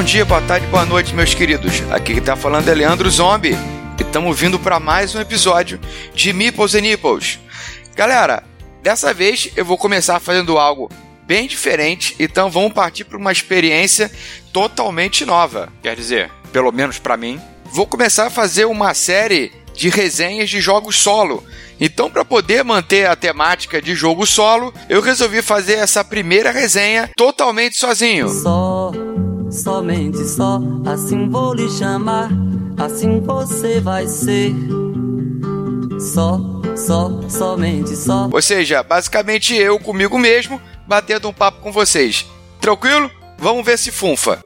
Bom dia, boa tarde, boa noite, meus queridos. Aqui que tá falando é Leandro Zombie. E estamos vindo para mais um episódio de Meeples and Nipples. Galera, dessa vez eu vou começar fazendo algo bem diferente, então vamos partir para uma experiência totalmente nova. Quer dizer, pelo menos para mim. Vou começar a fazer uma série de resenhas de jogos solo. Então, para poder manter a temática de jogo solo, eu resolvi fazer essa primeira resenha totalmente sozinho. Só somente só, assim vou lhe chamar, assim você vai ser. Só, só, somente só. Ou seja, basicamente eu comigo mesmo, batendo um papo com vocês. Tranquilo? Vamos ver se funfa.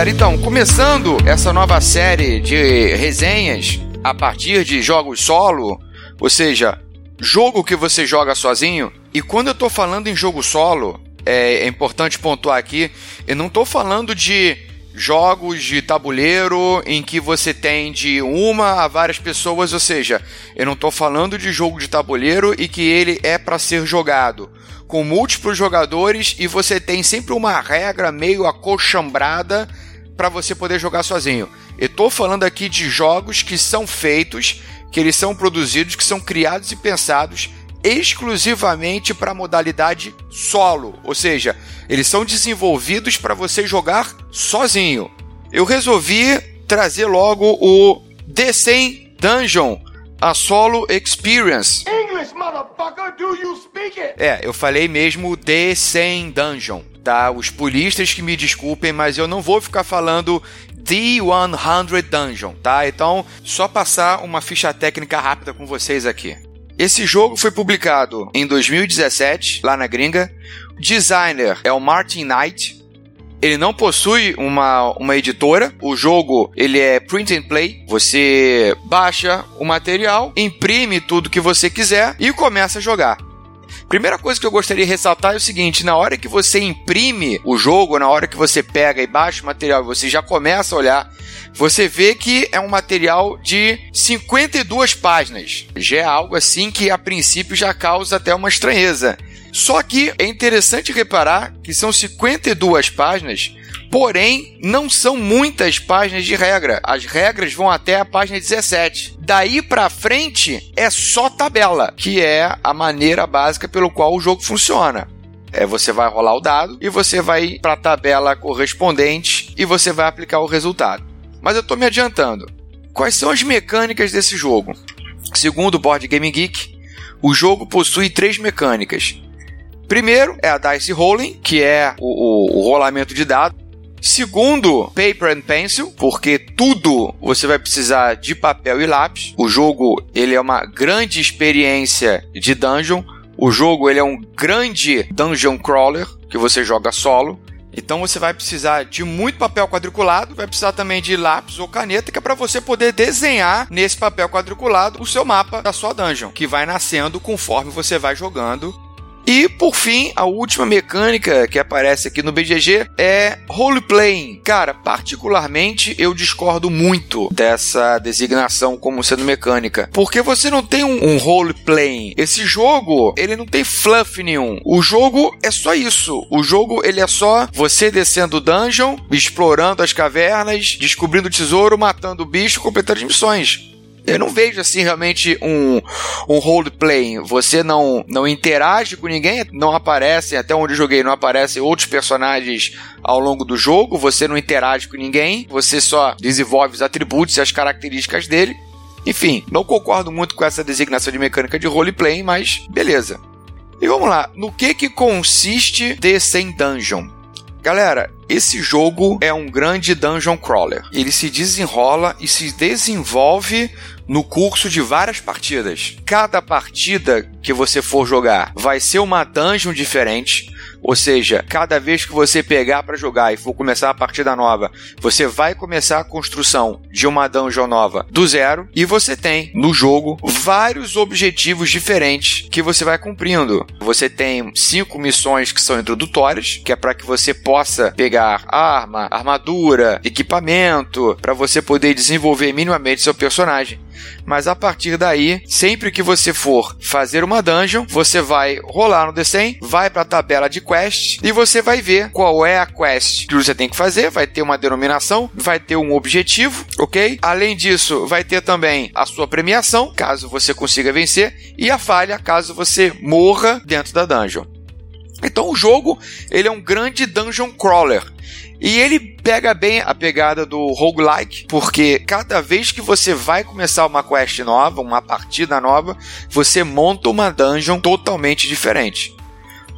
Galera, então, começando essa nova série de resenhas a partir de jogos solo, ou seja, jogo que você joga sozinho. E quando eu tô falando em jogo solo, é, é importante pontuar aqui, eu não tô falando de jogos de tabuleiro em que você tem de uma a várias pessoas, ou seja, eu não estou falando de jogo de tabuleiro e que ele é para ser jogado com múltiplos jogadores e você tem sempre uma regra meio acochambrada para você poder jogar sozinho. Eu estou falando aqui de jogos que são feitos, que eles são produzidos, que são criados e pensados exclusivamente para a modalidade solo, ou seja, eles são desenvolvidos para você jogar sozinho. Eu resolvi trazer logo o The 100 Dungeon, a Solo Experience. English, motherfucker, do you speak it? É, eu falei mesmo The 100 Dungeon, tá? Os pulistas que me desculpem, mas eu não vou ficar falando The 100 Dungeon, tá? Então, só passar uma ficha técnica rápida com vocês aqui. Esse jogo foi publicado em 2017, lá na gringa. O designer é o Martin Knight. Ele não possui uma, uma editora. O jogo ele é print and play. Você baixa o material, imprime tudo que você quiser e começa a jogar. Primeira coisa que eu gostaria de ressaltar é o seguinte: na hora que você imprime o jogo, na hora que você pega e baixa o material você já começa a olhar, você vê que é um material de 52 páginas. Já é algo assim que a princípio já causa até uma estranheza. Só que é interessante reparar que são 52 páginas, porém não são muitas páginas de regra. As regras vão até a página 17. Daí para frente é só tabela, que é a maneira básica pelo qual o jogo funciona. É, você vai rolar o dado e você vai para a tabela correspondente e você vai aplicar o resultado. Mas eu estou me adiantando. Quais são as mecânicas desse jogo? Segundo o Board Game Geek, o jogo possui três mecânicas. Primeiro é a Dice Rolling, que é o, o, o rolamento de dados. Segundo, paper and pencil, porque tudo você vai precisar de papel e lápis. O jogo ele é uma grande experiência de dungeon. O jogo ele é um grande dungeon crawler que você joga solo. Então você vai precisar de muito papel quadriculado, vai precisar também de lápis ou caneta, que é para você poder desenhar nesse papel quadriculado o seu mapa da sua dungeon, que vai nascendo conforme você vai jogando e por fim, a última mecânica que aparece aqui no BGG é roleplaying. Cara, particularmente eu discordo muito dessa designação como sendo mecânica, porque você não tem um, um roleplaying. Esse jogo, ele não tem fluff nenhum. O jogo é só isso. O jogo ele é só você descendo o dungeon, explorando as cavernas, descobrindo o tesouro, matando o bicho, completando as missões. Eu não vejo assim realmente um, um roleplay. Você não, não interage com ninguém, não aparecem, até onde eu joguei, não aparecem outros personagens ao longo do jogo, você não interage com ninguém, você só desenvolve os atributos e as características dele. Enfim, não concordo muito com essa designação de mecânica de roleplay, mas beleza. E vamos lá, no que que consiste The 100 Dungeon? Galera, esse jogo é um grande dungeon crawler. Ele se desenrola e se desenvolve no curso de várias partidas. Cada partida que você for jogar vai ser uma dungeon diferente. Ou seja, cada vez que você pegar para jogar e for começar a partida nova, você vai começar a construção de uma dungeon nova do zero e você tem no jogo vários objetivos diferentes que você vai cumprindo. Você tem cinco missões que são introdutórias, que é para que você possa pegar arma, armadura, equipamento, para você poder desenvolver minimamente seu personagem. Mas a partir daí, sempre que você for fazer uma dungeon, você vai rolar no D100, vai para a tabela de quest e você vai ver qual é a quest que você tem que fazer. Vai ter uma denominação, vai ter um objetivo, ok? Além disso, vai ter também a sua premiação, caso você consiga vencer, e a falha, caso você morra dentro da dungeon. Então o jogo ele é um grande dungeon crawler. E ele pega bem a pegada do roguelike, porque cada vez que você vai começar uma quest nova, uma partida nova, você monta uma dungeon totalmente diferente.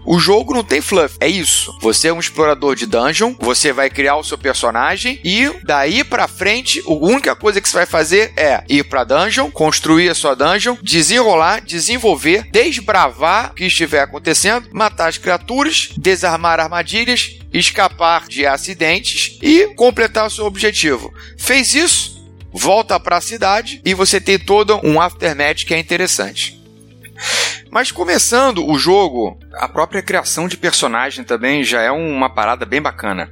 O jogo não tem fluff, é isso. Você é um explorador de dungeon, você vai criar o seu personagem e daí para frente, a única coisa que você vai fazer é ir para dungeon, construir a sua dungeon, desenrolar, desenvolver, desbravar o que estiver acontecendo, matar as criaturas, desarmar armadilhas, escapar de acidentes e completar o seu objetivo. Fez isso? Volta para a cidade e você tem todo um aftermath que é interessante. Mas começando o jogo, a própria criação de personagem também já é uma parada bem bacana.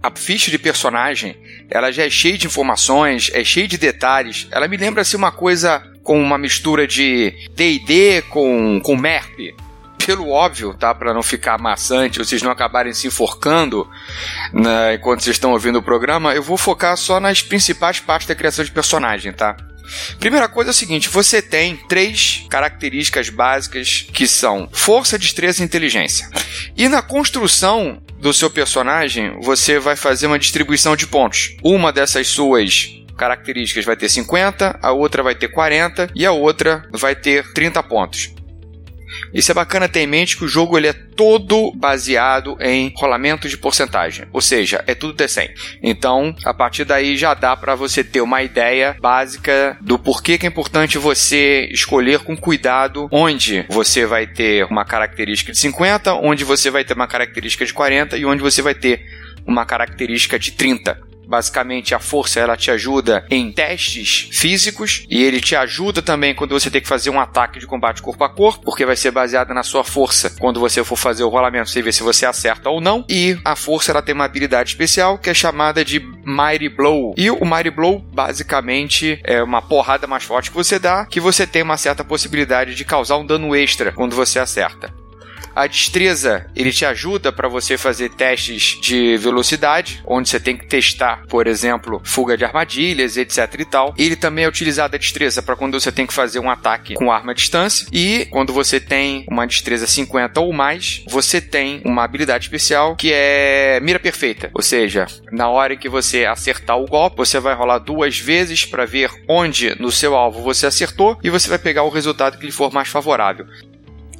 A ficha de personagem, ela já é cheia de informações, é cheia de detalhes. Ela me lembra assim uma coisa com uma mistura de D&D com com MERP pelo óbvio, tá? Para não ficar maçante, vocês não acabarem se enforcando né, enquanto vocês estão ouvindo o programa, eu vou focar só nas principais partes da criação de personagem, tá? Primeira coisa é o seguinte: você tem três características básicas que são força, destreza e inteligência. E na construção do seu personagem, você vai fazer uma distribuição de pontos. Uma dessas suas características vai ter 50, a outra vai ter 40 e a outra vai ter 30 pontos. Isso é bacana ter em mente que o jogo ele é todo baseado em rolamento de porcentagem, ou seja, é tudo T100. Então, a partir daí já dá para você ter uma ideia básica do porquê que é importante você escolher com cuidado onde você vai ter uma característica de 50, onde você vai ter uma característica de 40 e onde você vai ter uma característica de 30. Basicamente, a força ela te ajuda em testes físicos e ele te ajuda também quando você tem que fazer um ataque de combate corpo a corpo, porque vai ser baseada na sua força. Quando você for fazer o rolamento, você vê se você acerta ou não. E a força ela tem uma habilidade especial que é chamada de Mighty Blow. E o Mighty Blow basicamente é uma porrada mais forte que você dá, que você tem uma certa possibilidade de causar um dano extra quando você acerta. A destreza, ele te ajuda para você fazer testes de velocidade, onde você tem que testar, por exemplo, fuga de armadilhas, etc e tal. Ele também é utilizado a destreza para quando você tem que fazer um ataque com arma à distância e quando você tem uma destreza 50 ou mais, você tem uma habilidade especial que é mira perfeita, ou seja, na hora que você acertar o golpe, você vai rolar duas vezes para ver onde no seu alvo você acertou e você vai pegar o resultado que lhe for mais favorável.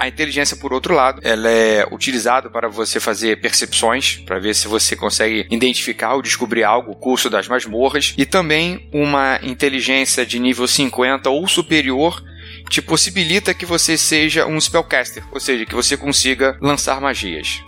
A inteligência, por outro lado, ela é utilizada para você fazer percepções, para ver se você consegue identificar ou descobrir algo, o curso das masmorras, e também uma inteligência de nível 50 ou superior te possibilita que você seja um spellcaster, ou seja, que você consiga lançar magias.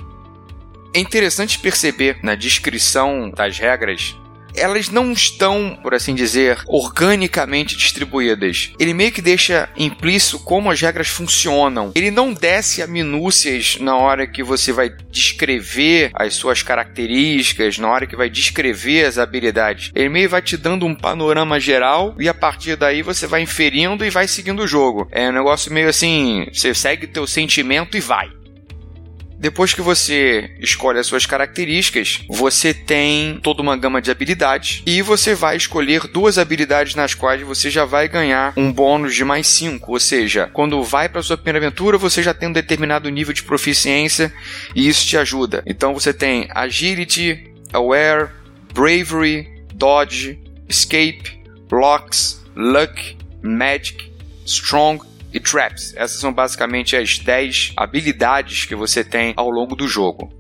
É interessante perceber na descrição das regras elas não estão, por assim dizer, organicamente distribuídas. Ele meio que deixa implícito como as regras funcionam. Ele não desce a minúcias na hora que você vai descrever as suas características, na hora que vai descrever as habilidades. Ele meio vai te dando um panorama geral e a partir daí você vai inferindo e vai seguindo o jogo. É um negócio meio assim, você segue teu sentimento e vai. Depois que você escolhe as suas características, você tem toda uma gama de habilidades e você vai escolher duas habilidades nas quais você já vai ganhar um bônus de mais 5. Ou seja, quando vai para sua primeira aventura, você já tem um determinado nível de proficiência e isso te ajuda. Então você tem Agility, Aware, Bravery, Dodge, Escape, Blocks, Luck, Magic, Strong e traps. Essas são basicamente as 10 habilidades que você tem ao longo do jogo.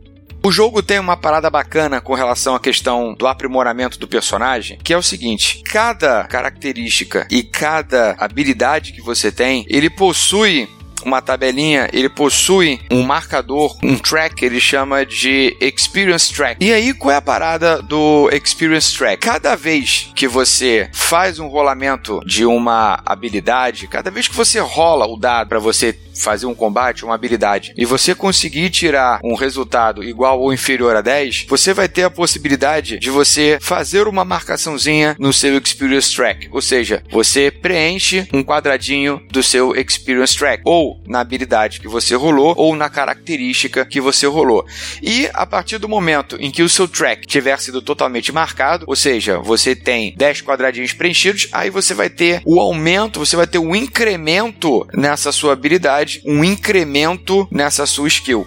O jogo tem uma parada bacana com relação à questão do aprimoramento do personagem, que é o seguinte: cada característica e cada habilidade que você tem, ele possui uma tabelinha, ele possui um marcador, um track ele chama de Experience Track. E aí, qual é a parada do Experience Track? Cada vez que você faz um rolamento de uma habilidade, cada vez que você rola o dado para você fazer um combate, uma habilidade, e você conseguir tirar um resultado igual ou inferior a 10, você vai ter a possibilidade de você fazer uma marcaçãozinha no seu Experience Track. Ou seja, você preenche um quadradinho do seu Experience Track, ou na habilidade que você rolou, ou na característica que você rolou. E a partir do momento em que o seu track tiver sido totalmente marcado, ou seja, você tem 10 quadradinhos preenchidos, aí você vai ter o aumento, você vai ter o incremento nessa sua habilidade um incremento nessa sua skill.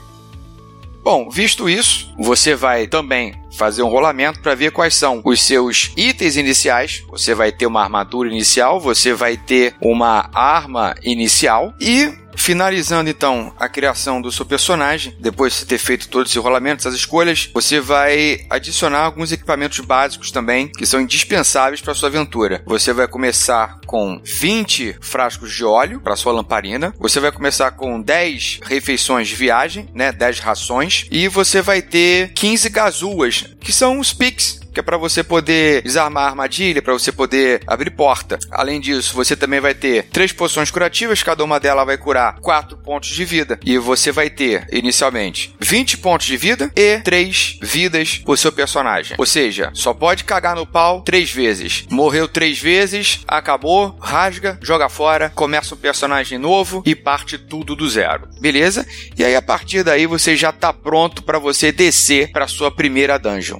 Bom, visto isso, você vai também fazer um rolamento para ver quais são os seus itens iniciais. Você vai ter uma armadura inicial, você vai ter uma arma inicial e Finalizando então a criação do seu personagem, depois de ter feito todos os rolamentos, as escolhas, você vai adicionar alguns equipamentos básicos também que são indispensáveis para sua aventura. Você vai começar com 20 frascos de óleo para sua lamparina, você vai começar com 10 refeições de viagem, né, 10 rações, e você vai ter 15 gazuas, que são os pics que é para você poder desarmar a armadilha, para você poder abrir porta. Além disso, você também vai ter três poções curativas, cada uma delas vai curar 4 pontos de vida. E você vai ter, inicialmente, 20 pontos de vida e 3 vidas por seu personagem. Ou seja, só pode cagar no pau três vezes. Morreu três vezes, acabou, rasga, joga fora, começa um personagem novo e parte tudo do zero. Beleza? E aí a partir daí você já tá pronto para você descer para sua primeira dungeon.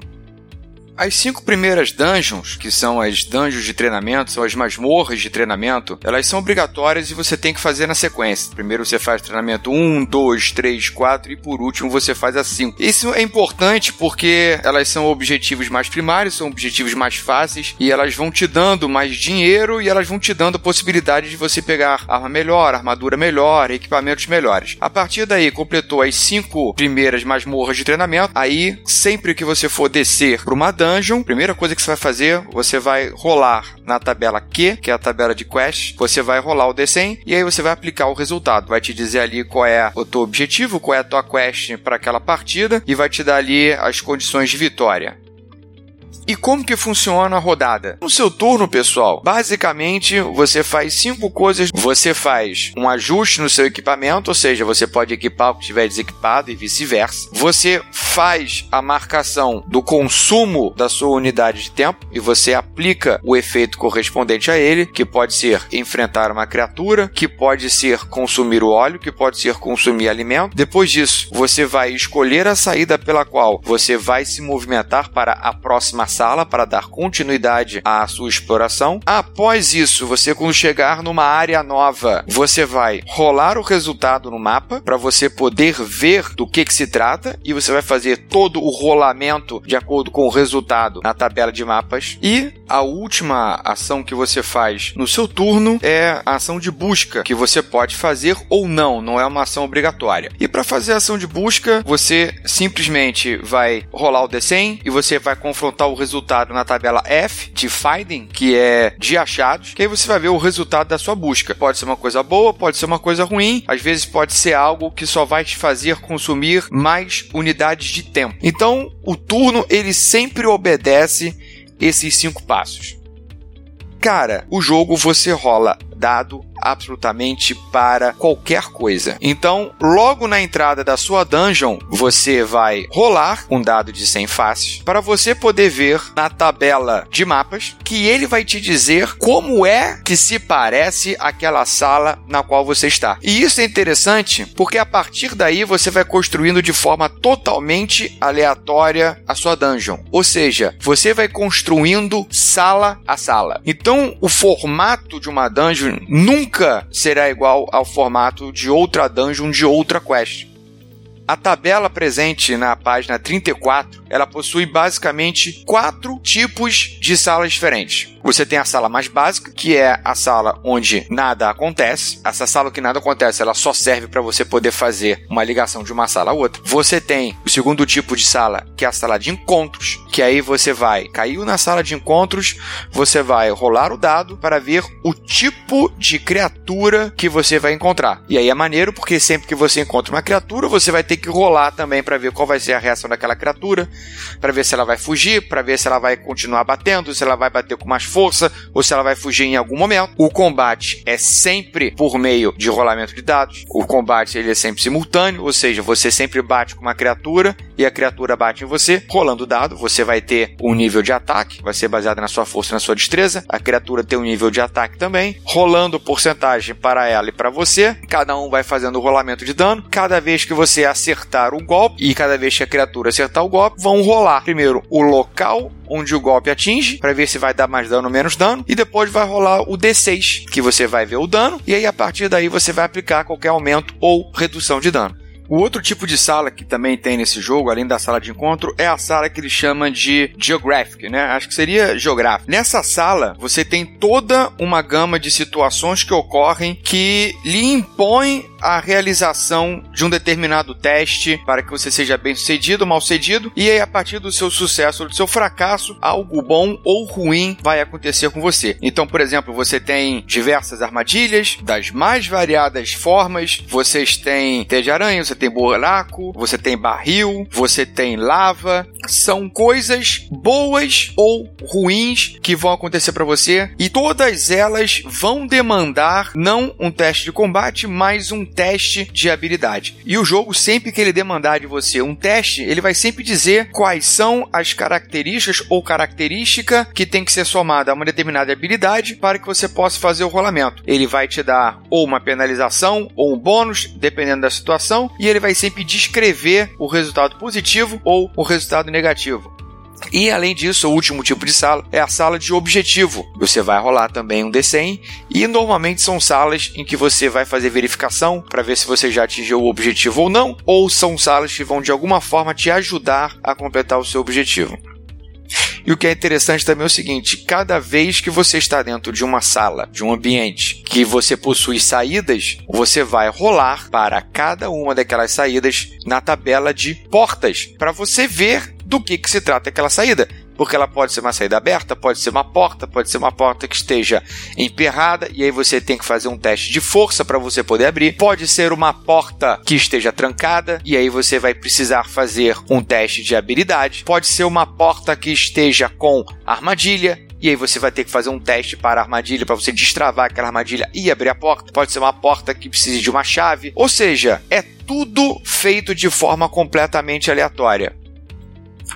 As cinco primeiras dungeons, que são as dungeons de treinamento, são as masmorras de treinamento, elas são obrigatórias e você tem que fazer na sequência. Primeiro você faz treinamento 1, 2, 3, 4 e por último você faz a 5. Isso é importante porque elas são objetivos mais primários, são objetivos mais fáceis e elas vão te dando mais dinheiro e elas vão te dando a possibilidade de você pegar arma melhor, armadura melhor, equipamentos melhores. A partir daí, completou as cinco primeiras masmorras de treinamento, aí sempre que você for descer para uma dungeon, dungeon, primeira coisa que você vai fazer, você vai rolar na tabela Q, que é a tabela de quest, você vai rolar o D100 e aí você vai aplicar o resultado. Vai te dizer ali qual é o teu objetivo, qual é a tua quest para aquela partida e vai te dar ali as condições de vitória. E como que funciona a rodada? No seu turno, pessoal, basicamente você faz cinco coisas. Você faz um ajuste no seu equipamento, ou seja, você pode equipar o que estiver desequipado e vice-versa. Você faz a marcação do consumo da sua unidade de tempo e você aplica o efeito correspondente a ele, que pode ser enfrentar uma criatura, que pode ser consumir o óleo, que pode ser consumir alimento. Depois disso, você vai escolher a saída pela qual você vai se movimentar para a próxima sala para dar continuidade à sua exploração. Após isso, você quando chegar numa área nova, você vai rolar o resultado no mapa para você poder ver do que, que se trata e você vai fazer todo o rolamento de acordo com o resultado na tabela de mapas. E a última ação que você faz no seu turno é a ação de busca, que você pode fazer ou não, não é uma ação obrigatória. E para fazer a ação de busca, você simplesmente vai rolar o D100 e você vai confrontar o resultado na tabela F de finding, que é de achados, que aí você vai ver o resultado da sua busca. Pode ser uma coisa boa, pode ser uma coisa ruim, às vezes pode ser algo que só vai te fazer consumir mais unidades de tempo. Então, o turno ele sempre obedece esses cinco passos. Cara, o jogo você rola dado absolutamente para qualquer coisa. Então, logo na entrada da sua dungeon, você vai rolar um dado de 100 faces para você poder ver na tabela de mapas que ele vai te dizer como é que se parece aquela sala na qual você está. E isso é interessante porque a partir daí você vai construindo de forma totalmente aleatória a sua dungeon. Ou seja, você vai construindo sala a sala. Então, o formato de uma dungeon nunca será igual ao formato de outra dungeon de outra quest. A tabela presente na página 34, ela possui basicamente quatro tipos de salas diferentes. Você tem a sala mais básica, que é a sala onde nada acontece. Essa sala que nada acontece, ela só serve para você poder fazer uma ligação de uma sala a outra. Você tem o segundo tipo de sala, que é a sala de encontros, que aí você vai, caiu na sala de encontros, você vai rolar o dado para ver o tipo de criatura que você vai encontrar. E aí é maneiro porque sempre que você encontra uma criatura, você vai ter que rolar também para ver qual vai ser a reação daquela criatura, para ver se ela vai fugir, para ver se ela vai continuar batendo, se ela vai bater com mais força ou se ela vai fugir em algum momento. O combate é sempre por meio de rolamento de dados. O combate ele é sempre simultâneo, ou seja, você sempre bate com uma criatura e a criatura bate em você, rolando dado, você vai ter um nível de ataque, vai ser baseado na sua força e na sua destreza. A criatura tem um nível de ataque também, rolando porcentagem para ela e para você. Cada um vai fazendo o rolamento de dano. Cada vez que você acertar o golpe e cada vez que a criatura acertar o golpe, vão rolar primeiro o local onde o golpe atinge, para ver se vai dar mais dano menos dano, e depois vai rolar o D6, que você vai ver o dano, e aí a partir daí você vai aplicar qualquer aumento ou redução de dano. O outro tipo de sala que também tem nesse jogo, além da sala de encontro, é a sala que eles chamam de Geographic, né? Acho que seria geográfico. Nessa sala, você tem toda uma gama de situações que ocorrem que lhe impõem a realização de um determinado teste para que você seja bem sucedido mal sucedido, e aí a partir do seu sucesso ou do seu fracasso, algo bom ou ruim vai acontecer com você. Então, por exemplo, você tem diversas armadilhas das mais variadas formas, vocês têm teia de aranha, você tem buraco, você tem barril, você tem lava, são coisas boas ou ruins que vão acontecer para você e todas elas vão demandar não um teste de combate, mas um teste de habilidade. E o jogo, sempre que ele demandar de você um teste, ele vai sempre dizer quais são as características ou característica que tem que ser somada a uma determinada habilidade para que você possa fazer o rolamento. Ele vai te dar ou uma penalização ou um bônus, dependendo da situação, e ele vai sempre descrever o resultado positivo ou o resultado negativo. E além disso, o último tipo de sala é a sala de objetivo. Você vai rolar também um D100 e normalmente são salas em que você vai fazer verificação para ver se você já atingiu o objetivo ou não, ou são salas que vão de alguma forma te ajudar a completar o seu objetivo. E o que é interessante também é o seguinte: cada vez que você está dentro de uma sala, de um ambiente, que você possui saídas, você vai rolar para cada uma daquelas saídas na tabela de portas, para você ver do que, que se trata aquela saída porque ela pode ser uma saída aberta, pode ser uma porta, pode ser uma porta que esteja emperrada e aí você tem que fazer um teste de força para você poder abrir. Pode ser uma porta que esteja trancada e aí você vai precisar fazer um teste de habilidade. Pode ser uma porta que esteja com armadilha e aí você vai ter que fazer um teste para a armadilha para você destravar aquela armadilha e abrir a porta. Pode ser uma porta que precise de uma chave. Ou seja, é tudo feito de forma completamente aleatória.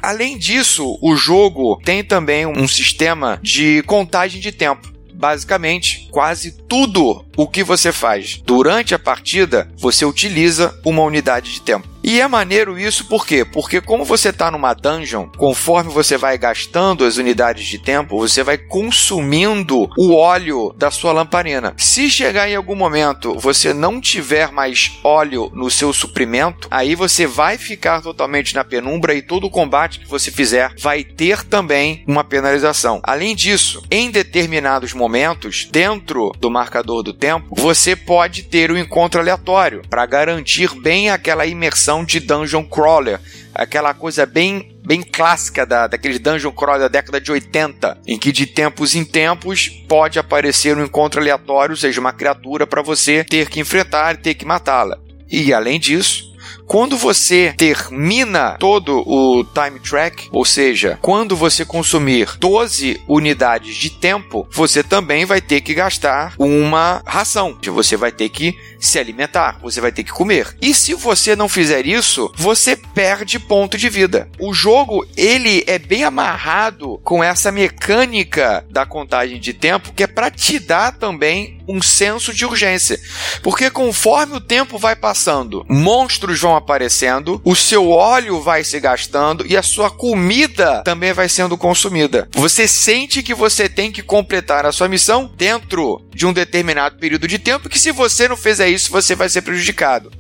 Além disso, o jogo tem também um sistema de contagem de tempo. Basicamente, quase tudo o que você faz durante a partida, você utiliza uma unidade de tempo. E é maneiro isso por quê? Porque como você está numa dungeon, conforme você vai gastando as unidades de tempo, você vai consumindo o óleo da sua lamparina. Se chegar em algum momento você não tiver mais óleo no seu suprimento, aí você vai ficar totalmente na penumbra e todo o combate que você fizer vai ter também uma penalização. Além disso, em determinados momentos, dentro do marcador do tempo, você pode ter o um encontro aleatório para garantir bem aquela imersão de dungeon crawler, aquela coisa bem bem clássica da, daqueles dungeon crawler da década de 80, em que de tempos em tempos pode aparecer um encontro aleatório, ou seja, uma criatura para você ter que enfrentar e ter que matá-la. E além disso, quando você termina todo o time track, ou seja, quando você consumir 12 unidades de tempo, você também vai ter que gastar uma ração. Você vai ter que se alimentar, você vai ter que comer. E se você não fizer isso, você perde ponto de vida. O jogo, ele é bem amarrado com essa mecânica da contagem de tempo que é para te dar também um senso de urgência. Porque conforme o tempo vai passando, monstros vão aparecendo, o seu óleo vai se gastando e a sua comida também vai sendo consumida. Você sente que você tem que completar a sua missão dentro de um determinado período de tempo que se você não fizer isso, você vai ser prejudicado.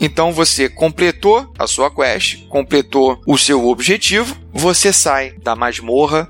Então você completou a sua quest, completou o seu objetivo, você sai da masmorra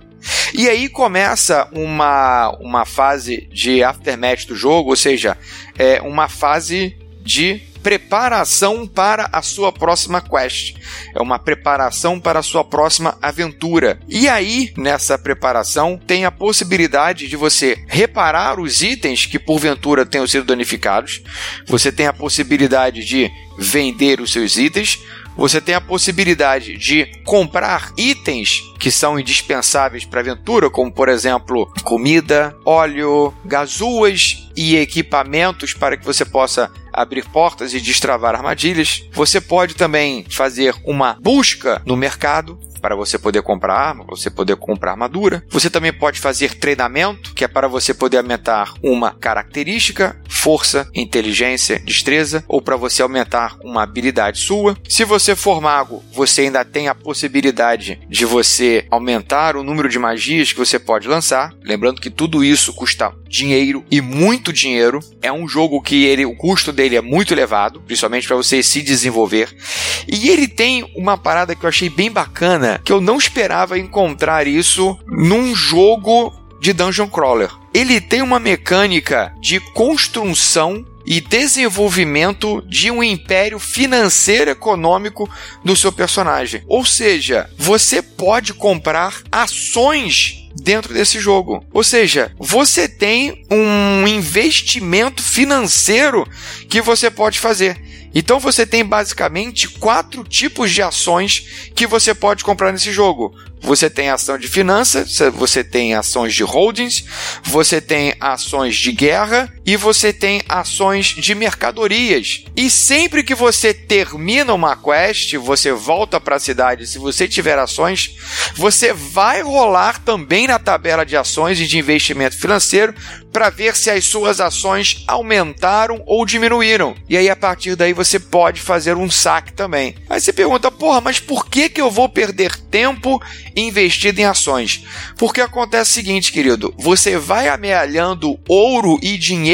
E aí começa uma, uma fase de aftermath do jogo, ou seja, é uma fase de preparação para a sua próxima quest. É uma preparação para a sua próxima aventura. E aí, nessa preparação, tem a possibilidade de você reparar os itens que porventura tenham sido danificados. Você tem a possibilidade de vender os seus itens você tem a possibilidade de comprar itens que são indispensáveis para a aventura, como por exemplo comida, óleo, gazuas e equipamentos para que você possa abrir portas e destravar armadilhas. Você pode também fazer uma busca no mercado para você poder comprar arma, para você poder comprar armadura. Você também pode fazer treinamento, que é para você poder aumentar uma característica, força, inteligência, destreza, ou para você aumentar uma habilidade sua. Se você for mago, você ainda tem a possibilidade de você aumentar o número de magias que você pode lançar. Lembrando que tudo isso custa dinheiro e muito dinheiro. É um jogo que ele, o custo dele é muito elevado, principalmente para você se desenvolver. E ele tem uma parada que eu achei bem bacana que eu não esperava encontrar isso num jogo de dungeon crawler. Ele tem uma mecânica de construção e desenvolvimento de um império financeiro econômico do seu personagem. Ou seja, você pode comprar ações dentro desse jogo. Ou seja, você tem um investimento financeiro que você pode fazer. Então você tem basicamente quatro tipos de ações que você pode comprar nesse jogo. Você tem ação de finanças, você tem ações de holdings, você tem ações de guerra e você tem ações de mercadorias. E sempre que você termina uma quest, você volta para a cidade, se você tiver ações, você vai rolar também na tabela de ações e de investimento financeiro para ver se as suas ações aumentaram ou diminuíram. E aí a partir daí você pode fazer um saque também. Aí você pergunta: "Porra, mas por que que eu vou perder tempo investido em ações. Porque acontece o seguinte, querido: você vai amealhando ouro e dinheiro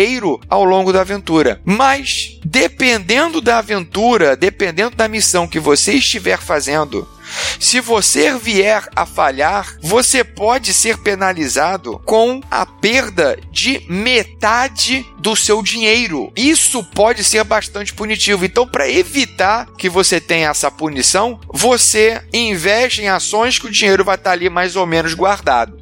ao longo da aventura, mas dependendo da aventura, dependendo da missão que você estiver fazendo, se você vier a falhar, você pode ser penalizado com a perda de metade do seu dinheiro. Isso pode ser bastante punitivo. Então, para evitar que você tenha essa punição, você investe em ações que o dinheiro vai estar ali mais ou menos guardado.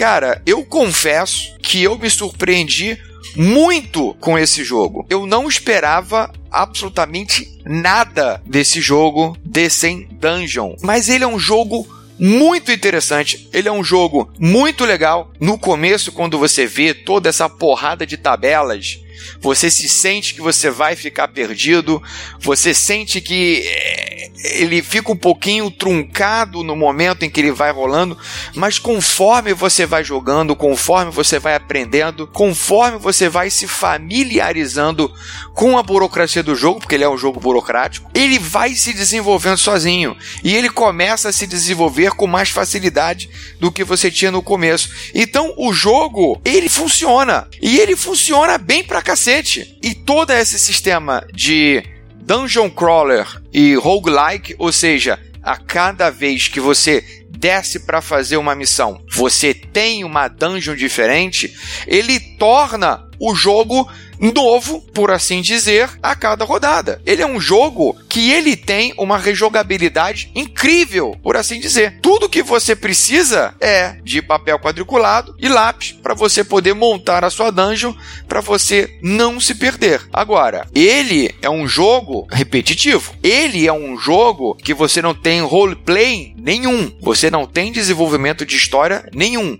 Cara, eu confesso que eu me surpreendi muito com esse jogo. Eu não esperava absolutamente nada desse jogo Descent Dungeon, mas ele é um jogo muito interessante. Ele é um jogo muito legal. No começo, quando você vê toda essa porrada de tabelas, você se sente que você vai ficar perdido, você sente que eh, ele fica um pouquinho truncado no momento em que ele vai rolando, mas conforme você vai jogando, conforme você vai aprendendo, conforme você vai se familiarizando com a burocracia do jogo, porque ele é um jogo burocrático, ele vai se desenvolvendo sozinho. E ele começa a se desenvolver com mais facilidade do que você tinha no começo. Então o jogo, ele funciona. E ele funciona bem pra cacete. E todo esse sistema de dungeon crawler e roguelike, ou seja, a cada vez que você desce para fazer uma missão, você tem uma dungeon diferente, ele torna o jogo novo, por assim dizer, a cada rodada. Ele é um jogo que ele tem uma rejogabilidade incrível, por assim dizer. Tudo que você precisa é de papel quadriculado e lápis para você poder montar a sua dungeon para você não se perder. Agora, ele é um jogo repetitivo. Ele é um jogo que você não tem roleplay nenhum. Você não tem desenvolvimento de história nenhum.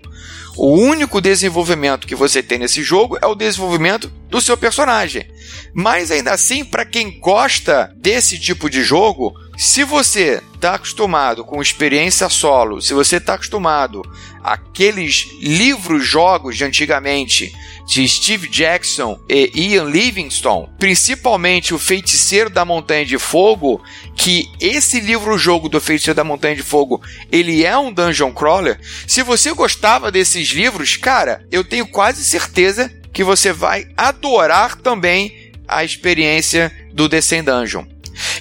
O único desenvolvimento que você tem nesse jogo é o desenvolvimento do seu personagem. Mas ainda assim, para quem gosta desse tipo de jogo, se você está acostumado com experiência solo, se você está acostumado àqueles livros jogos de antigamente de Steve Jackson e Ian Livingstone, principalmente o Feiticeiro da Montanha de Fogo, que esse livro-jogo do Feiticeiro da Montanha de Fogo, ele é um dungeon crawler. Se você gostava desses livros, cara, eu tenho quase certeza que você vai adorar também a experiência do Descend Dungeon.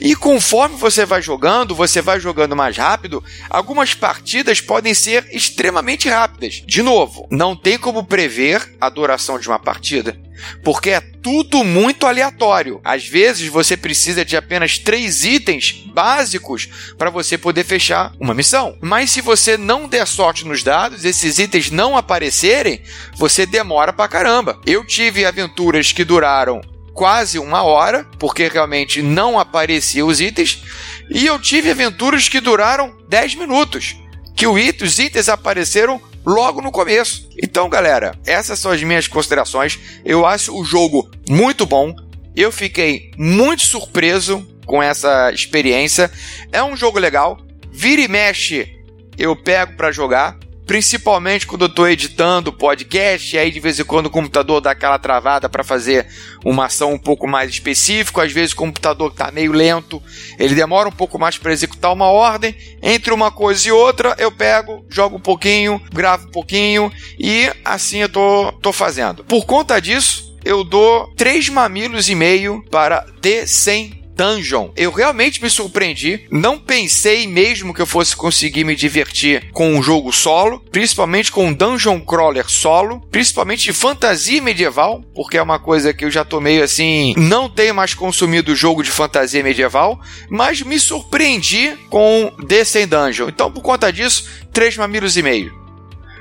E conforme você vai jogando, você vai jogando mais rápido, algumas partidas podem ser extremamente rápidas. De novo, não tem como prever a duração de uma partida porque é tudo muito aleatório. Às vezes você precisa de apenas três itens básicos para você poder fechar uma missão. Mas se você não der sorte nos dados, esses itens não aparecerem, você demora pra caramba. Eu tive aventuras que duraram quase uma hora, porque realmente não apareciam os itens, e eu tive aventuras que duraram 10 minutos, que os itens apareceram logo no começo. Então, galera, essas são as minhas considerações. Eu acho o jogo muito bom. Eu fiquei muito surpreso com essa experiência. É um jogo legal. Vira e mexe, eu pego para jogar principalmente quando eu estou editando podcast, e aí de vez em quando o computador dá aquela travada para fazer uma ação um pouco mais específica, às vezes o computador está meio lento, ele demora um pouco mais para executar uma ordem, entre uma coisa e outra eu pego, jogo um pouquinho, gravo um pouquinho e assim eu tô, tô fazendo. Por conta disso, eu dou 3 mamilos e meio para D100 Dungeon. Eu realmente me surpreendi. Não pensei mesmo que eu fosse conseguir me divertir com um jogo solo, principalmente com um Dungeon Crawler solo, principalmente de fantasia medieval, porque é uma coisa que eu já tô meio assim, não tenho mais consumido jogo de fantasia medieval, mas me surpreendi com Descent Dungeon. Então, por conta disso, 3 mamilos e meio.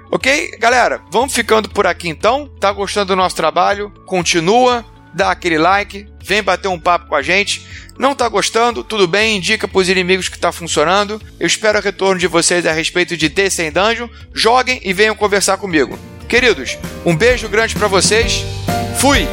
Ok, galera, vamos ficando por aqui então. Tá gostando do nosso trabalho? Continua, dá aquele like, vem bater um papo com a gente. Não está gostando? Tudo bem, indica para os inimigos que está funcionando. Eu espero o retorno de vocês a respeito de Descent Dungeon. Joguem e venham conversar comigo. Queridos, um beijo grande para vocês. Fui!